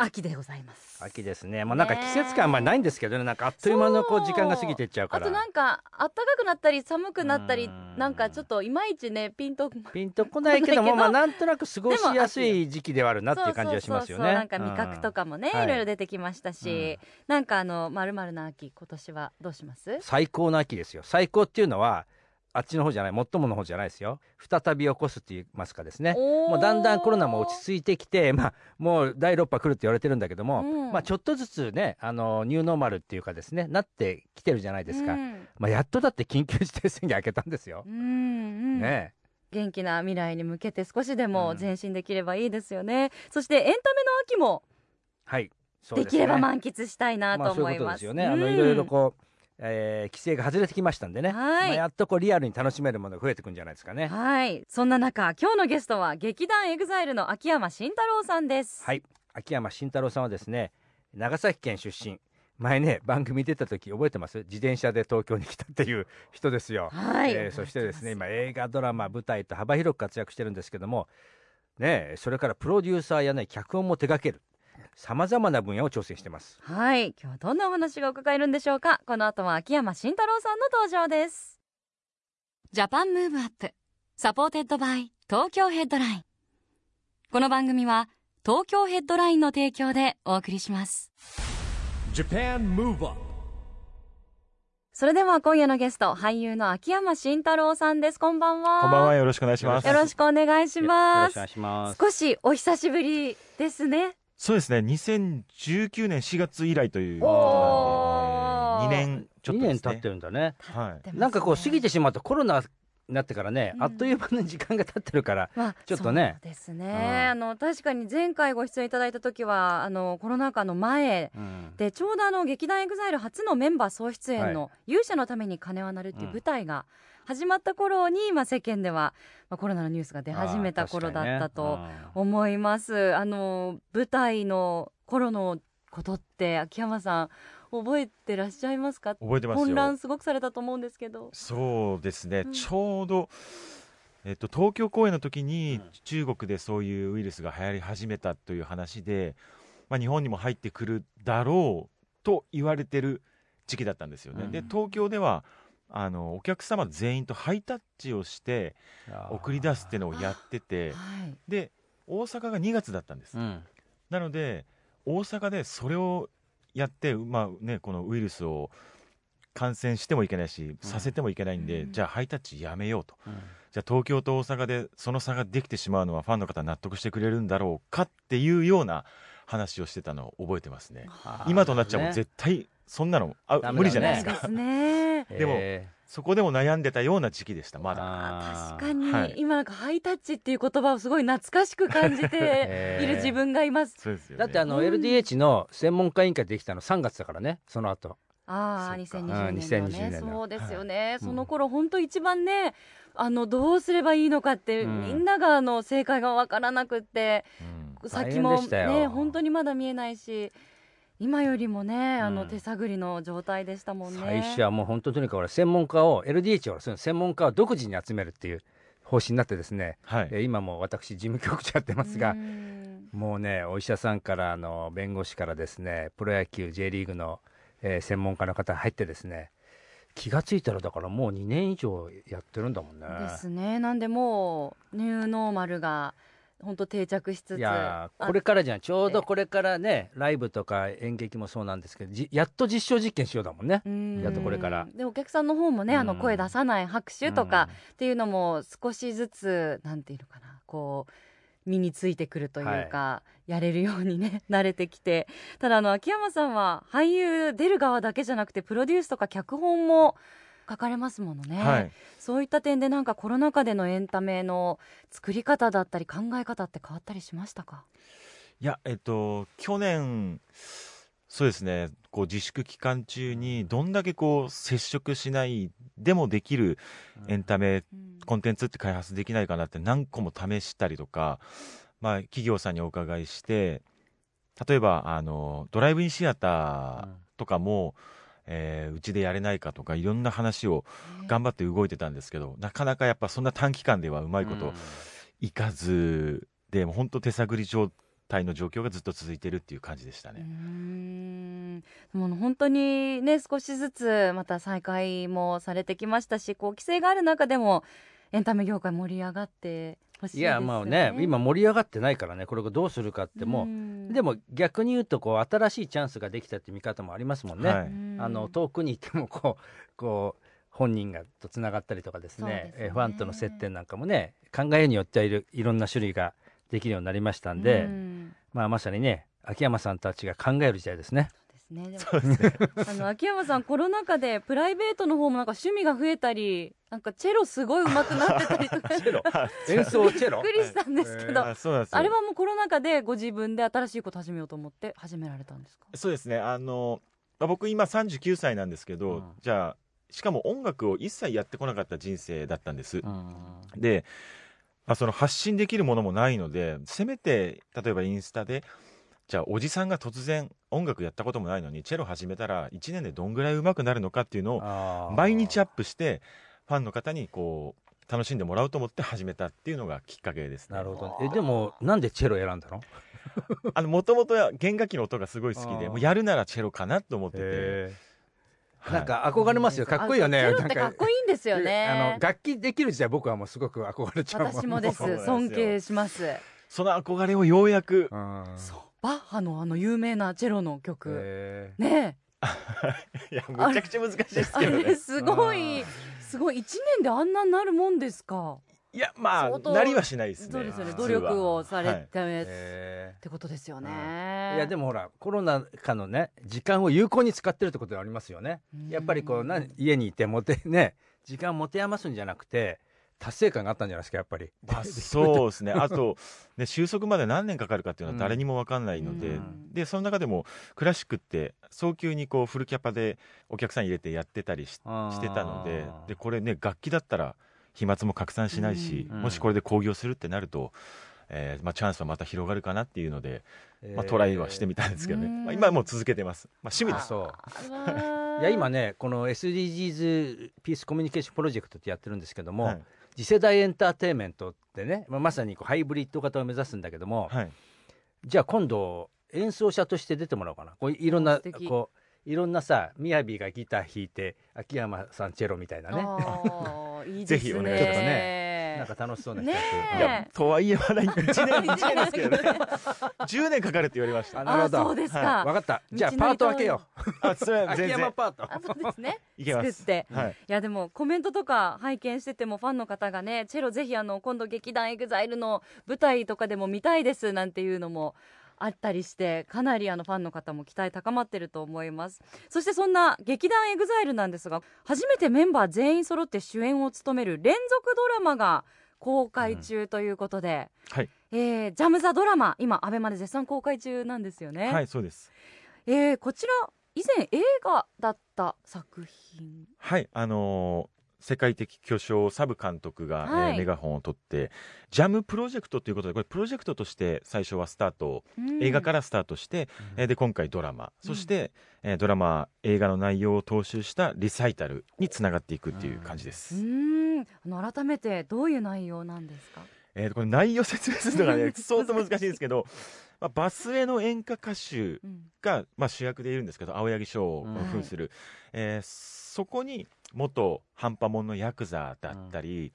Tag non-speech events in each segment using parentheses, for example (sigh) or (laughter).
秋でございます。秋ですね。もうなんか季節感あんまりないんですけどね。なんかあっという間のこう時間が過ぎていっちゃうから。あとなんか暖かくなったり寒くなったりうん。なんかちょっといまいちねピンとピンとこないけどもまあなんとなく過ごしやすい時期ではあるなっていう感じがしますよね。そうそうそうそうなんか味覚とかもね、うんいろいろ出てきましたし、なんかあのまるまるな秋今年はどうします？最高の秋ですよ。最高っていうのはあっちの方じゃない最もの方じゃないですよ。再び起こすって言いますかですね。ももうだんだんコロナも落ち着いてきて、まあ、もう第6波来るって言われてるんだけども、うん。まあ、ちょっとずつねあのニューノーマルっていうかですねなってきてるじゃないですか、うん。まあ、やっとだって緊急事態宣言開けたんですよ。うんうん。ね。元気な未来に向けて少しでもうん。前進できればいいですよね、そしてエンタメの秋もはい。そうすね。ですきれば満喫したいなとまあ、そう思います,、いうことですよね、あのいろいろこう、えー規制が外れてきましたんでね、はい。まあ、やっとこうリアルに楽しめるものが増えてくんじゃないですかね。はい。そんな中今日のゲストは劇団エグザイルの秋山真太郎さんです。はい。秋山真太郎さんはですね長崎県出身。前ね番組出た時覚えてます？自転車で東京に来たっていう人ですよ、はい。えーそしてですね今映画ドラマ舞台と幅広く活躍してるんですけどもねそれからプロデューサーやね脚本も手掛けるさまざまな分野を挑戦してます。はい。今日はどんなお話が伺えるんでしょうか？この後は秋山真太郎さんの登場です。ジャパンムーブアップ。サポーテッドバイ。東京ヘッドライン。この番組は東京ヘッドラインの提供でお送りします。Japan Move Up それでは今夜のゲスト俳優の秋山真太郎さんです。こんばんは。こんばんは。よろしくお願いします。よろしくお願いします。少しお久しぶりですねそうですね。2019年4月以来という。おー。2年ちょっ2とですね。年経ってるんだね。はい。ねなんかこう過ぎてしまうとコロナになってからね、うん。あっという間に時間が経ってるからまあ、ちょっとね。そうですね、うんあの確かに前回ご出演いただいた時はあのコロナ禍の前うん。でちょうどあの劇団エグザイル初のメンバー総出演の「勇者のために鐘は鳴る」っていう舞台が始まった頃に、まあ、世間では、まあ、コロナのニュースが出始めた頃だったと思います。あの舞台の頃のことって秋山さん覚えてらっしゃいますか？覚えてますよ。混乱すごくされたと思うんですけど。そうですね、うん。ちょうどえっと、東京公演の時にうん。中国でそういうウイルスが流行り始めたという話で、まあ、日本にも入ってくるだろうと言われてる時期だったんですよね、うん。で東京ではあのお客様全員とハイタッチをして送り出すっていうのをやっててはい。で大阪が2月だったんです、うん。なので大阪でそれをやって、まあね、このウイルスを感染してもいけないし、させてもいけないんで、うん。じゃあハイタッチやめようと、うん。じゃあ東京と大阪でその差ができてしまうのはファンの方納得してくれるんだろうかっていうような話をしてたのを覚えてますね。今となっちゃもう絶対そんなのあ、ね無理じゃないですか。ですね。(laughs) でもえそこでも悩んでたような時期でした、まだ。確かに、はい今なんかハイタッチっていう言葉をすごい懐かしく感じて (laughs) えーいる自分がいます。そうですよね。だってあのうん LDH の専門家委員会できたの3月だからねその後ああ、そっか2020年のうんね2020年のそうですよね。うんその頃本当一番ね、あのどうすればいいのかって、うんみんながあの正解がわからなくって、うん先もね本当にまだ見えないし。今よりもね、あのうん手探りの状態でしたもんね。最初はもう本当とにかく俺専門家を LDH はその専門家を独自に集めるっていう方針になってですね、はい。えー今も私事務局長やってますがう、んもうねお医者さんからあの弁護士からですねプロ野球 J リーグの、えー専門家の方入ってですね気がついたらだからもう2年以上やってるんだもんね。ですね。なんでもうニューノーマルが本当定着しつつ、いやこれからじゃん。ちょうどこれからねライブとか演劇もそうなんですけどじやっと実証実験しようだもんね。うん。やっとこれから。でお客さんの方もねあのうん。声出さない拍手とかっていうのも少しずつなんていうのかなこう身についてくるというか、やれるようにね (laughs) 慣れてきて。ただあの秋山さんは俳優出る側だけじゃなくてプロデュースとか脚本も書かれますものね、はい。そういった点でなんかコロナ禍でのエンタメの作り方だったり考え方って変わったりしましたか？いやえっと去年そうですねこう自粛期間中にどんだけこう接触しないでもできるエンタメうん。コンテンツって開発できないかなって何個も試したりとか、まあ、企業さんにお伺いして例えばあのドライブインシアターとかも、えーうちでやれないかとかいろんな話を頑張って動いてたんですけどなかなかやっぱそんな短期間ではうまいこといかずでもう本当手探り状態の状況がずっと続いてるっていう感じでしたね。ん。でも本当にね少しずつまた再開もされてきましたしこう規制がある中でもエンタメ業界盛り上がっていやまあね今盛り上がってないからねこれがどうするかっても。ん。うでも逆に言うとこう新しいチャンスができたって見方もありますもんね、はい。うん。あの遠くにいてもこうこう本人がとつながったりとかですね。ですね。えファンとの接点なんかもね考えによってはいるいろんな種類ができるようになりましたんで、うん。まあまさにね秋山さんたちが考える時代ですね。ですね。でも。あの秋山さんコロナ禍でプライベートの方もなんか趣味が増えたり、なんかチェロすごい上手くなってたりとか。(laughs) チェロ？(laughs) 演奏チェロ？びっくりしたんですけど、あそうなんですよ。あれはもうコロナ禍でご自分で新しいこと始めようと思って始められたんですか？そうですね。あの、まあ、僕今39歳なんですけど、うん。じゃあしかも音楽を一切やってこなかった人生だったんです、うん。で、まあ、その発信できるものもないのでせめて例えばインスタでじゃあおじさんが突然音楽やったこともないのにチェロ始めたら1年でどんぐらい上手くなるのかっていうのを毎日アップしてファンの方にこう楽しんでもらおうと思って始めたっていうのがきっかけですね。なるほど。えでもなんでチェロ選んだの？(laughs) あのもともと弦楽器の音がすごい好きでもうやるならチェロかなと思ってて、なんか憧れますよ。かっこいいよね。か。っこいいんですよ (laughs) あのね。楽器できる時代僕はもうすごく憧れちゃう私もです。(laughs) そうなんですよ。尊敬します。その憧れをようやく。うん。そう。バッハのあの有名なチェロの曲。へね (laughs) いやむちゃくちゃ難しいですけどね。れすごいすごい一年であんなになるもんですか？いやまあなりはしないですね。そうですよね。努力をされはい。ってことですよー。ね。いやでもほらコロナ禍のね時間を有効に使ってるってことがありますよね。うん。やっぱりこうな家にいてもてね時間持て余すんじゃなくて達成感があったんじゃないですかやっぱり。まあそうですね。あと、ね、収束まで何年かかるかっていうのは誰にも分かんないので,、うん。でその中でもクラシックって早急にこうフルキャパでお客さん入れてやってたりししてたのででこれね楽器だったら飛沫も拡散しないし、うんもしこれで興行するってなると、えーまあ、チャンスはまた広がるかなっていうので、まあ、トライはしてみたんですけどね、うん。まあ、今はもう続けてます、まあ、趣味です。いや今ねこの SDGs ピースコミュニケーションプロジェクトってやってるんですけども、はい次世代エンターテインメントってね、まあ、まさにこうハイブリッド型を目指すんだけども、はい。じゃあ今度演奏者として出てもらおうかな。こういろんなこういろんなさみやびがギター弾いて秋山さんチェロみたいなね。いいですね。(laughs) ぜひお願いしますなんか楽しそうな企ね画、え。いやとはいえまだ1年1年ですけどね。(laughs) 10年かかるって言われました。あなるほど。あそうですか。分かった。じゃあパート分けよあそれは全然。山パート。(laughs) あそうですね。いけます。作って。はい。いやでもコメントとか拝見しててもファンの方がねチェロぜひあの今度劇団エグザイルの舞台とかでも見たいですなんていうのもあったりしてかなりあのファンの方も期待高まってると思います。そしてそんな劇団エグザイルなんですが初めてメンバー全員揃って主演を務める連続ドラマが公開中ということで、はい。えー Jam the Drama 今アベマで絶賛公開中なんですよね、はいそうです。えーこちら以前映画だった作品？はいあのー世界的巨匠 SABU監督が、はい。えーメガホンを取ってジャムプロジェクトということでこれプロジェクトとして最初はスタート、映画かららスタートして、えーで今回ドラマ。そして、えードラマ映画の内容を踏襲したリサイタルにつながっていくっていう感じです、うーん。あの改めてどういう内容なんですか？えーこれ内容説明するのがね (laughs) 相当難しいんですけど、まあ、バスへの演歌歌手うん。が、まあ、主役でいるんですけど青柳翔を扮する、えーそこに元半端もんのヤクザだったり、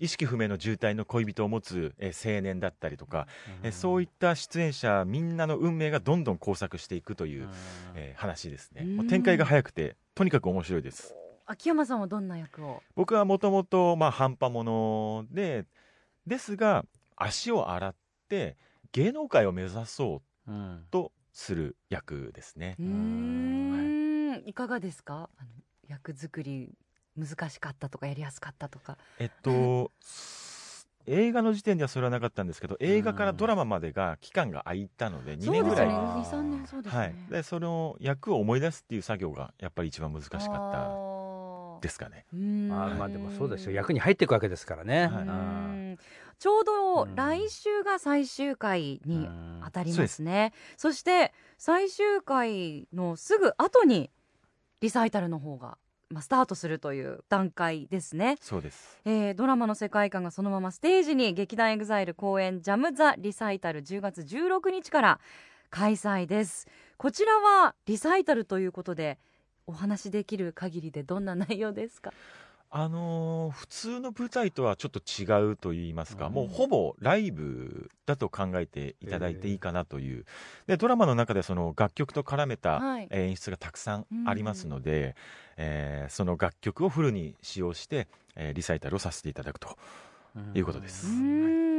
意識不明の重体の恋人を持つ、えー青年だったりとか、えーそういった出演者みんなの運命がどんどん交錯していくという、えー話ですね。展開が早くてとにかく面白いです。秋山さんはどんな役を？僕はもともとまあ半端ものでですが足を洗って芸能界を目指そううん。とする役ですね。うーん。い。かがですか？あの役作り難しかったとかやりやすかったとか。えっと映画の時点ではそれはなかったんですけど映画からドラマまでが期間が空いたので2年ぐらい、そうですね23年そうですね、はい、でその役を思い出すっていう作業がやっぱり一番難しかったたですかね。まあまあでもそうですよ役に入っていくわけですからね、はい。うんちょうどうん。来週が最終回にうん。当たりますね、そして最終回のすぐ後にリサイタルの方が、まあ、スタートするという段階ですね、そうです。えードラマの世界観がそのままステージに劇団エグザイル公演「Jam the Recital」10月16日から開催です。こちらはリサイタルということでお話しできる限りでどんな内容ですか？あのー普通の舞台とはちょっと違うと言いますか、うん。もうほぼライブだと考えていただいていいかなという、でドラマの中でその楽曲と絡めたはい。えー演出がたくさんありますので、えーその楽曲をフルに使用して、えーリサイタルをさせていただくということです。うーん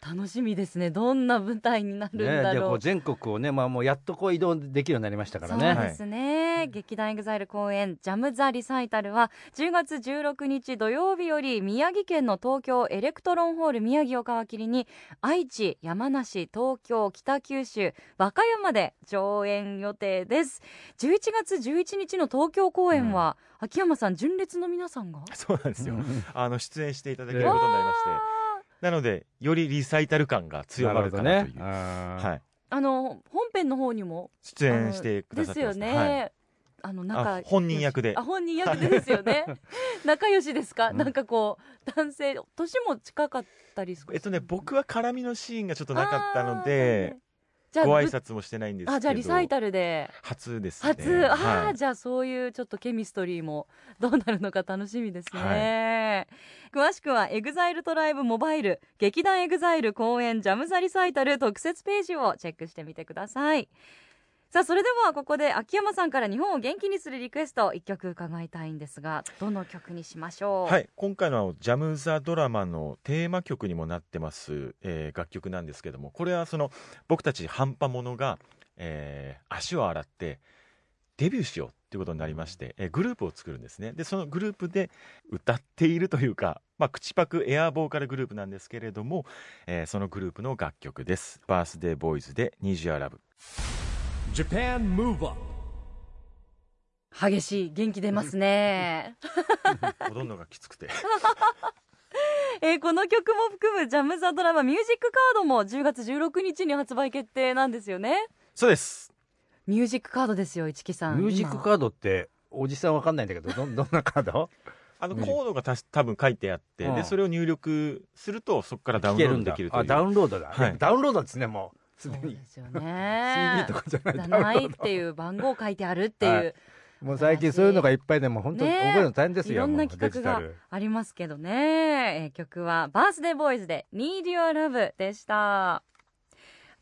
楽しみですね。どんな舞台になるんね、だろう。でこう全国をね、まあ、もうやっとこう移動できるようになりましたからね。そうですね、劇団エグザイル公演「Jam the Recital」は10月16日土曜日より宮城県の東京エレクトロンホール宮城を皮切りに愛知山梨東京北九州和歌山で上演予定です。11月11日の東京公演は、秋山さん純烈の皆さんが？そうなんですよ、うん。あの出演していただけることになりまして、なのでよりリサイタル感が強まるかなという。はい、あの本編の方にも出演してくださってます。ですよね、はいあの仲あ本人役で。あ本人役でですよね。(laughs) 仲良しですか、うん。なんかこう男性年も近かったりする？えっとね僕は絡みのシーンがちょっとなかったのあでーじゃあご挨拶もしてないんですけど。あじゃあリサイタルで。初ですね。初、ああ、はいじゃあそういうちょっとケミストリーもどうなるのか楽しみですね、詳しくはエグザイルトライブモバイル劇団エグザイル公演 Jam the Recital 特設ページをチェックしてみてくださいさあそれではここで秋山さんから日本を元気にするリクエスト一曲伺いたいんですがどの曲にしましょう？はい、今回の「ジャム・ザ・ドラマ」のテーマ曲にもなってます、えー楽曲なんですけどもこれはその僕たち半端者が、えー足を洗ってデビューしようということになりまして、えーグループを作るんですね。でそのグループで歌っているというか、まあ、口パクエアーボーカルグループなんですけれども、えーそのグループの楽曲です「バースデーボーイズ」で「ニジアラブ激しい元気出ますね。(laughs) 踊るのがきつくて。(laughs) えーこの曲も含むジャムザドラマミュージックカードも10月16日に発売決定なんですよね。そうです。ミュージックカードですよ市木さん。ミュージックカードって、おじさんわかんないんだけど、どどんなカード？(laughs) あのうんコードがたし多分書いてあって、うん。でそれを入力するとそこからダウンロードできるという。あ、ダウンロードだ。はい。ダウンロードですね、もう。すそうでにで。すよ CD ねとかじゃない。ないっていう番号書いてあるっていう、はい。もう最近そういうのがいっぱいでも本当に覚えるの大変ですよ。いろんな企画がありますけどね、えー曲はバースデーボーイズで Need Your Love でした。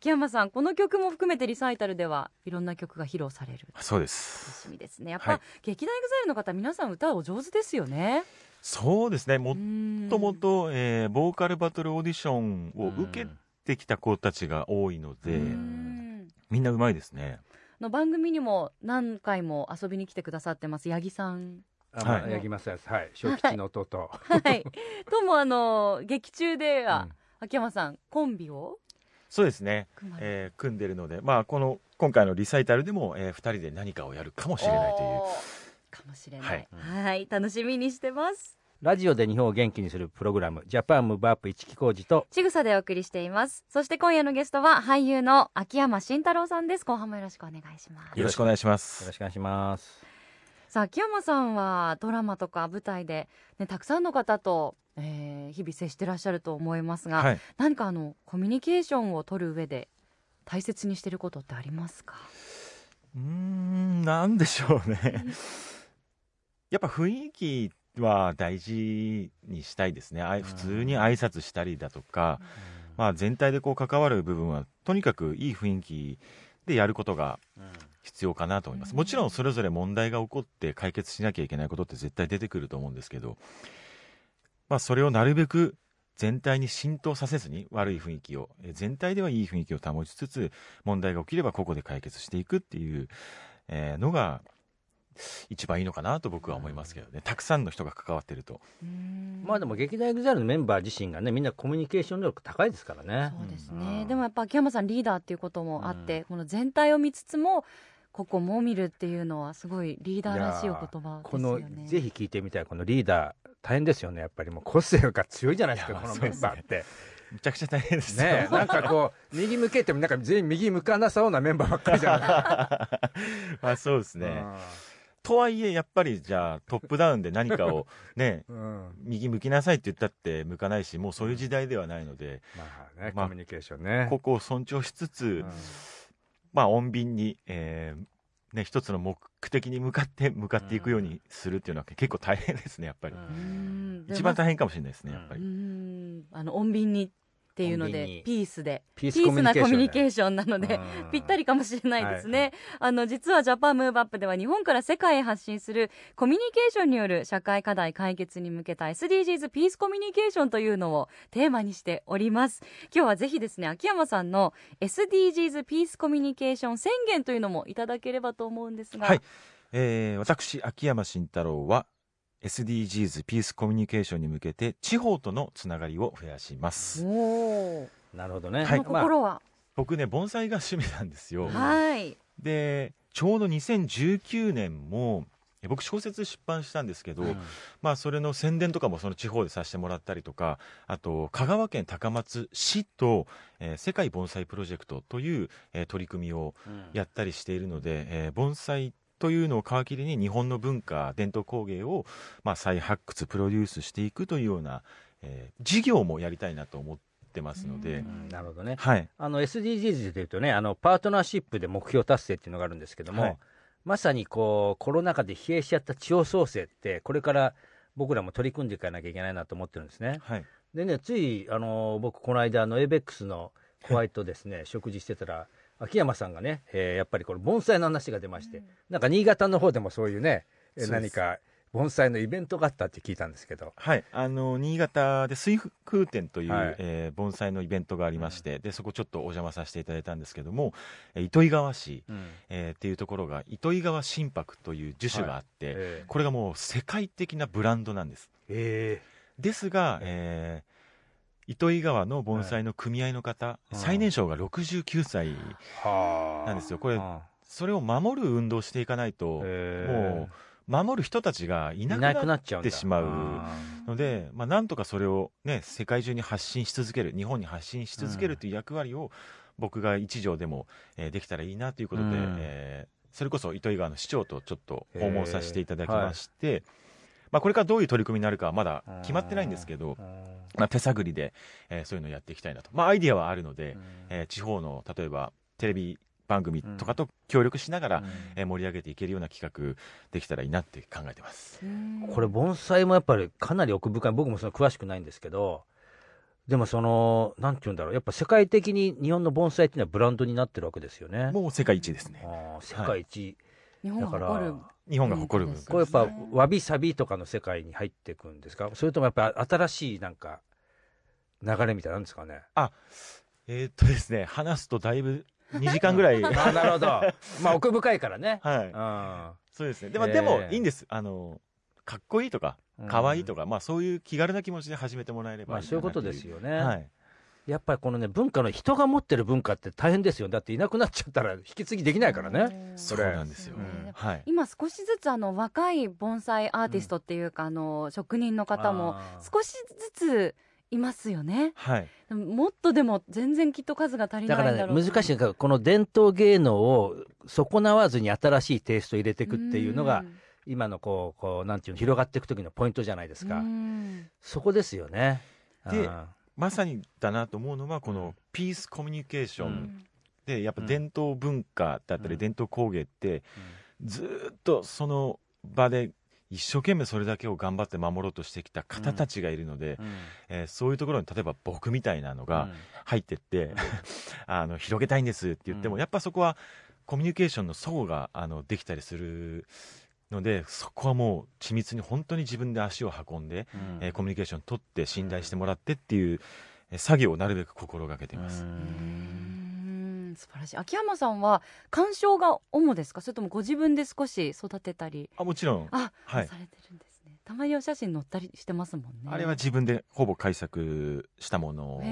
秋山さんこの曲も含めてリサイタルではいろんな曲が披露される。そうで楽すしみですね。やっぱ、はい。劇団エグザイルの方皆さん歌お上手ですよね。そうですね。ももともと、えーボーカルバトルオーディションを受けてきた子たちが多いので、うん。みんなうまいですね。の番組にも何回も遊びに来てくださってます八木さん。はい。八木正康、はい、小吉の弟。はい。ともあの劇中では、うん。秋山さんコンビを？そうですね、えー組んでるので、まあ、この今回のリサイタルでも、え2人で何かをやるかもしれないという。かもしれない。はい。はい。楽しみにしてますラジオで日本を元気にするプログラム、ジャパンムーブアップ一木工事と、ちぐさでお送りしています。そして今夜のゲストは俳優の秋山慎太郎さんです。後半もよろしくお願いします。よろしくお願いしまよろすしくお願いします。さあ秋山さんはドラマとか舞台で、ね、たくさんの方と、えー日々接してらっしゃると思いますが、はい。何かあのコミュニケーションを取る上で大切にしてることってありますか？うーんなんでしょうね。やっぱ雰囲気は大事にしたいですね。あい普通に挨拶したりだとか、まあ、全体でこう関わる部分はとにかくいい雰囲気でやることが必要かなと思います。もちろんそれぞれ問題が起こって解決しなきゃいけないことって絶対出てくると思うんですけど、まあ、それをなるべく全体に浸透させずに悪い雰囲気をえ全体ではいい雰囲気を保ちつつ問題が起きればここで解決していくっていう、えーのが一番いいのかなと僕は思いますけどね、たくさんの人が関わってると。まあでも劇団エグザイルのメンバー自身がねみんなコミュニケーション能力高いですからね。そうですうね、ん。でもやっぱ秋山さんリーダーっていうこともあって、この全体を見つつもここも見るっていうのはすごいリーダーらしいお言葉ですこの。ぜひ聞いてみたい。このリーダー大変ですよねやっぱりもう。個性が強いじゃないですかこのメンバーって。むちゃくちゃ大変ですよ。ねえなんかこう右向けてもなんか全員右向かなそうなメンバーばっかりじゃない (laughs) まあそうですね。とはいえ、やっぱりじゃあトップダウンで何かをね、(laughs) うん。うん右向きなさいって言ったって向かないし、もうそういう時代ではないので、まあねまあコミュニケーションね。ここを尊重しつつ、うん。まあ穏便に、えーね、一つの目的に向かって向かっていくようにするっていうのは結構大変ですね、やっぱり。一番大変かもしれないですね、うんやっぱうり。ん。あの穏便にっていうのでピースで。ピースなコミュニケーーションなので、うん。ぴったりかもしれないですね、はい。あの実はジャパンムーブアップでは日本から世界へ発信するコミュニケーションによる社会課題解決に向けた SDGs ピースコミュニケーションというのをテーマにしております。今日はぜひですね秋山さんの SDGs ピースコミュニケーション宣言というのもいただければと思うんですが。はい。えー私、秋山慎太郎は、SDGs ピースコミュニケーションに向けて地方とのつながりを増やします。なるほどね。はい。心は？僕ね、盆栽が趣味なんですよ。はい、で、ちょうど2019年も、え僕小説出版したんですけど、まあそれの宣伝とかもその地方でさせてもらったりとか、あと香川県高松市と、えー世界盆栽プロジェクトという、えー取り組みをやったりしているので、えー盆栽というのを皮切りに日本の文化伝統工芸を、まあ、再発掘プロデュースしていくというような、えー事業もやりたいなと思ってますので、うんなるほどね。はい。あの SDGs でいうとねあのパートナーシップで目標達成っていうのがあるんですけども、はい。まさにこうコロナ禍で疲弊しちゃった地方創生ってこれから僕らも取り組んでいかなきゃいけないなと思ってるんですね。はい。でねついあの僕この間あの ABEX のホワイトですね (laughs) 食事してたら秋山さんがね、えーやっぱりこの盆栽の話が出まして、なんか新潟の方でもそういうね、えーそう何か盆栽のイベントがあったって聞いたんですけど。はい、あの新潟で水風展という、はい。えー盆栽のイベントがありまして、でそこちょっとお邪魔させていただいたんですけども、えー糸魚川市、えーっていうところが糸魚川心拍という樹種があって、えーこれがもう世界的なブランドなんです。えですが、えー糸魚川の盆栽の組合の方、うん。最年少が69歳なんですよ。これあそれを守る運動をしていかないと、えー。もう守る人たちがいいなくなってしまうあので、まあ、なんとかそれを、ね、世界中に発信し続ける日本に発信し続けるという役割を僕が一条でも、えーできたらいいなということで、うん。えーそれこそ糸魚川の市長とちょっと訪問させていただきまして、まあ、これからどういう取り組みになるかはまだー決まってないんですけど、うん。まあ、手探りで、えーそういうのをやっていきたいなと、まあ、アイディアはあるので、うん。えー地方の例えばテレビ番組とかと協力しながら、えー盛り上げていけるような企画できたらいいなって考えてます。これ盆栽もやっぱりかなり奥深い。僕もその詳しくないんですけどでもそのなんて言うんだろう。やっぱ世界的に日本の盆栽っていうのはブランドになってるわけですよね。もう世界一ですね。世界一、日本がだから誇る日本が誇る文化これやっぱわびさびとかの世界に入っていくんですか？それともやっぱ新しいなんか流れみたいなんですかね？えーっとですね、話すとだいぶ2時間ぐらい。(laughs) あーなるほどまあ奥深いからねはい。あそうですね。でも、えーでもいいんです。あの、かっこいいとか、ーかわいいとか、まあそういう気軽な気持ちで始めてもらえればまあそういうことですよ。よね、はい。やっぱりこのね文化の人が持ってる文化って大変ですよ。だっていなくなっちゃったら引き継ぎできないからね。そなんですよ。うん。はい。今少しずつあの若い盆栽アーティストっていうか、あの職人の方も少しずついますよね。はい。でももっとでも全然きっと数が足りないんだろうな。難しいからこの伝統芸能を損なわずに新しいテイストを入れていくっていうのが今のこうこうなんていうの広がっていく時のポイントじゃないですか、うん。そこですよね。であまさにだなと思うのは、このピースコミュニケーショうンで、やっぱ伝統文化だったうん。り伝統工芸って、ーずーっとその場で一生懸命それだけを頑張って守ろうとしてきた方たちがいるので、うん。えーそういうところに例えば僕みたいなのが入ってって、(laughs) あの広げたいんですって言っても、うん。やっぱそこはコミュニケーションの齟齬があのできたりするのでそこはもう緻密に本当に自分で足を運んで、うん。えーコミュニケーション取って信頼してもらってっていう、えー作業をなるべく心がけています。ううんん。ん素晴らしい。秋山さんは鑑賞が主ですか？それともご自分で少し育てたり？あもちろん。あ、はい。されてるんですね。たまにお写真載ったりしてますもんね。あれは自分でほぼ改作したものです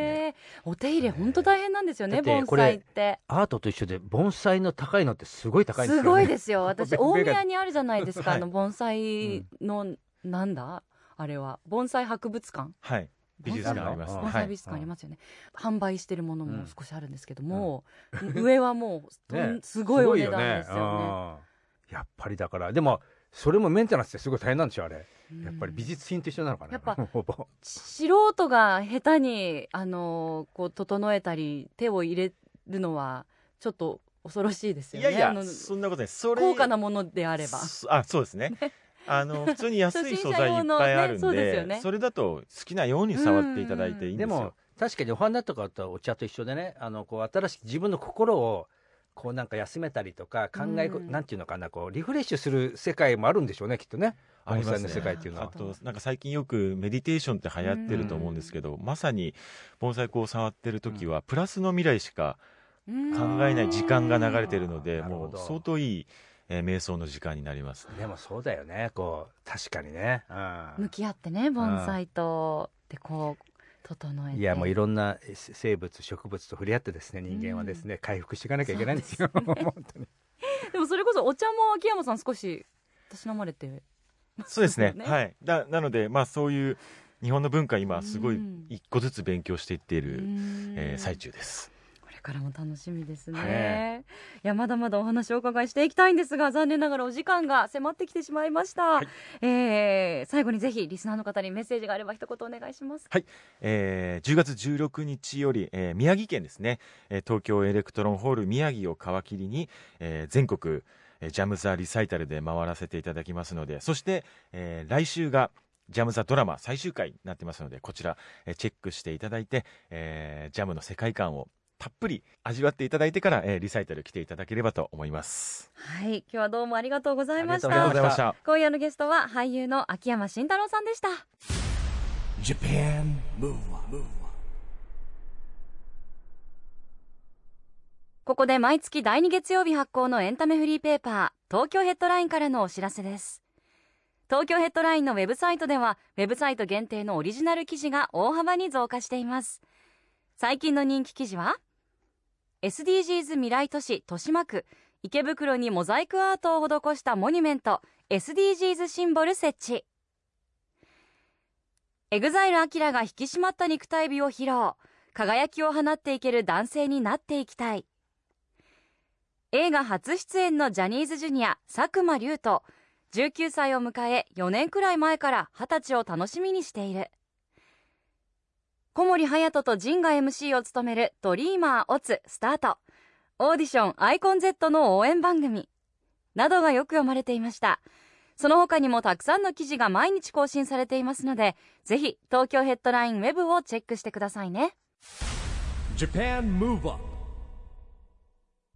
ね。お手入れ本当大変なんですよね盆これ栽って。アートと一緒で盆栽の高いのってすごい高いんですよ、ね、すごいですよ。私べ大宮にあるじゃないですか、(laughs) はい。あの盆栽の、なんだ？あれは。盆栽博物館？はい。美術館ありますね。盆はい。盆栽美術館ありますよね、販売してるものも少しあるんですけども、上はもうとん、ね。すごいお値段ですよね。うんやっぱりだから。でもそれもメンテナンスってすごい大変なんでしょあれうんやっぱり美術品と一緒なのかなやっぱ (laughs) 素人が下手にあのこう整えたり手を入れるのはちょっと恐ろしいですよねいやいやそんなことない。それ高価なものであればそあ、そうですね。あの普通に安い素材いっぱいあるん初心者用のねそうでねそれだと好きなように触っていただいていいんでよですも。確かにお花とかとお茶と一緒でねあのこう新しく自分の心をこうなんか休めたりとか考え、うん。なんていうのかなこうリフレッシュする世界もあるんでしょうねきっとね。ありますね。盆栽の世界っていうのは。あとなんか最近よくメディテーションって流行ってると思うんですけど、まさに盆栽こう触ってる時はプラスの未来しか考考えない時間が流れてるので、もう相当いい、えー瞑想の時間になります。でもそうだよねこう確かにね、うん。向き合ってね盆栽と。でこう整えて。いやもういろんなせ生物植物と触れ合ってですね人間はですね、回復していかなきゃいけないんですよ。ですね。(laughs) 本当に。でもそれこそお茶も秋山さん少し私飲まれて。そうですね。ね。はい。だなので、まあそういう日本の文化今すごいうん。一個ずつ勉強していっている、ええー最中です。これからも楽しみですね、はい。いやまだまだお話をお伺いしていきたいんですが残念ながらお時間が迫ってきてしまいました、はい。えー最後にぜひリスナーの方にメッセージがあれば一言お願いします。えー10月16日より、えー宮城県ですね、えー東京エレクトロンホール宮城を皮切りに、えー全国、えージャムザリサイタルで回らせていただきますのでそして、えー来週がジャムザドラマ最終回になってますのでこちら、えーチェックしていただいて、えージャムの世界観をたっぷり味わっていただいてから、えーリサイタル来ていただければと思います。はい。今日はどうもありがとうございましあありがとうたございました。今夜のゲストは俳優の秋山慎太郎さんでした。Japan Move Up, ここで毎月第2月曜日発行のエンタメフリーペーパー東京ヘッドラインからのお知らせです。東京ヘッドラインのウェブサイトではウェブサイト限定のオリジナル記事が大幅に増加しています。最近の人気記事は SDGs 未来都市豊島区。池袋にモザイクアートを施したモニュメント SDGs シンボル設置。エグザイルアキラが引き締まった肉体美を披露。輝きを放っていける男性になっていきたい。映画初出演のジャニーズジュニア作間龍斗。19歳を迎え4年くらい前から20歳を楽しみにしている。小森隼人とジンが MC を務める「ドリーマーオツスタート。オーディションアイコン Z の応援番組。などがよく読まれていました。その他にもたくさんの記事が毎日更新されていますのでぜひ東京ヘッドラインウェブをチェックしてくださいね。Japan Move Up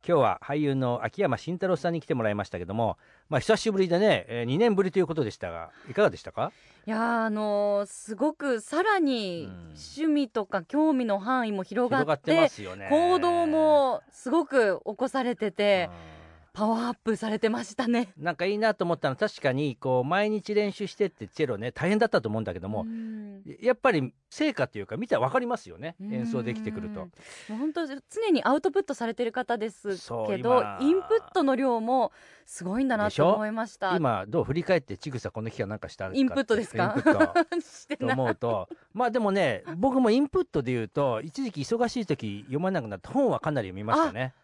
今日は俳優の秋山真太郎さんに来てもらいましたけども、まあ、久しぶりでね、えー、2年ぶりということでしたがいかがでしたか？いやーあのーすごくさらにうん。趣味とか興味の範囲も広がっててますよね。行動もすごく起こされててうんパワーアップされてましたね。なんかいいなと思ったのは確かにこう毎日練習してってチェロね大変だったと思うんだけども、うん。やっぱり成果っていうか見たら分かりますよねうん。演奏できてくると。もう本当常にアウトプットされてる方ですけど今。インプットの量もすごいんだなと思いました。今どう振り返ってちぐさこの期間なんかしたインプットですか？インプット。(laughs) してと思うと。まあでもね僕もインプットで言うと一時期忙しい時読まなくなった本はかなり読みましたね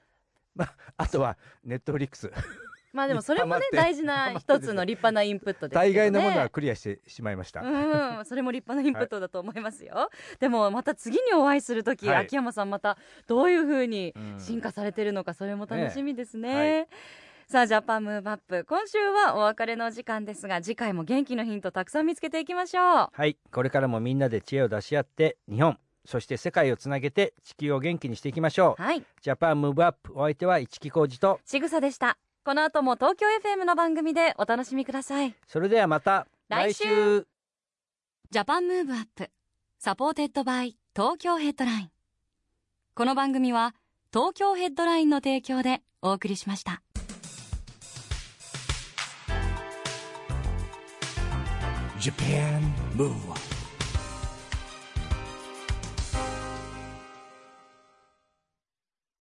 まあ、あとはネットフリックス。まあでも (laughs) それもね大事な (laughs) 一つの立派なインプットですね。大概のものはクリアしてしまいました、うん、それも立派なインプットだと思いますよ、でもまた次にお会いする時、はい。秋山さんまたどういうふうにうん。進化されてるのかそれも楽しみですね、ねはいさあジャパンムーブアップ今週はお別れの時間ですが次回も元気のヒントたくさん見つけてい。きましょうはいこれからもみんなで知恵を出し合って日本そして世界をつなげて地球を元気にしていきましょう。はい。ジャパンムーブアップお相手は市木浩二と。ちぐさでした。この後も東京 FM の番組でお楽しみください。それではまた来週。Japan Move Up。Supported by 東京ヘッドライン。この番組は東京ヘッドラインの提供でお送りしました。Japan Move